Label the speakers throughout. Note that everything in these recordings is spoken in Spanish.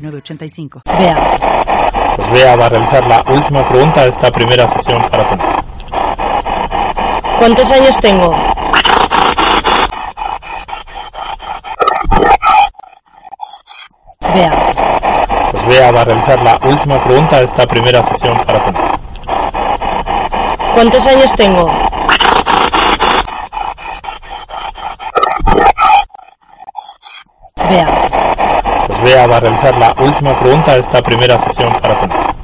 Speaker 1: 906985. Vea.
Speaker 2: Pues Bea va a realizar la última pregunta de esta primera sesión para Fernando.
Speaker 3: ¿Cuántos años tengo?
Speaker 1: Vea.
Speaker 2: Pues Bea va a realizar la última pregunta de esta primera sesión para Fernando.
Speaker 3: ¿Cuántos años tengo?
Speaker 1: Vea.
Speaker 2: Bea va a realizar la última pregunta de esta primera sesión para Fernando.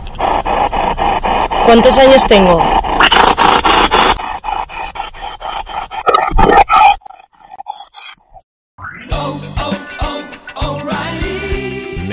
Speaker 3: ¿Cuántos años tengo?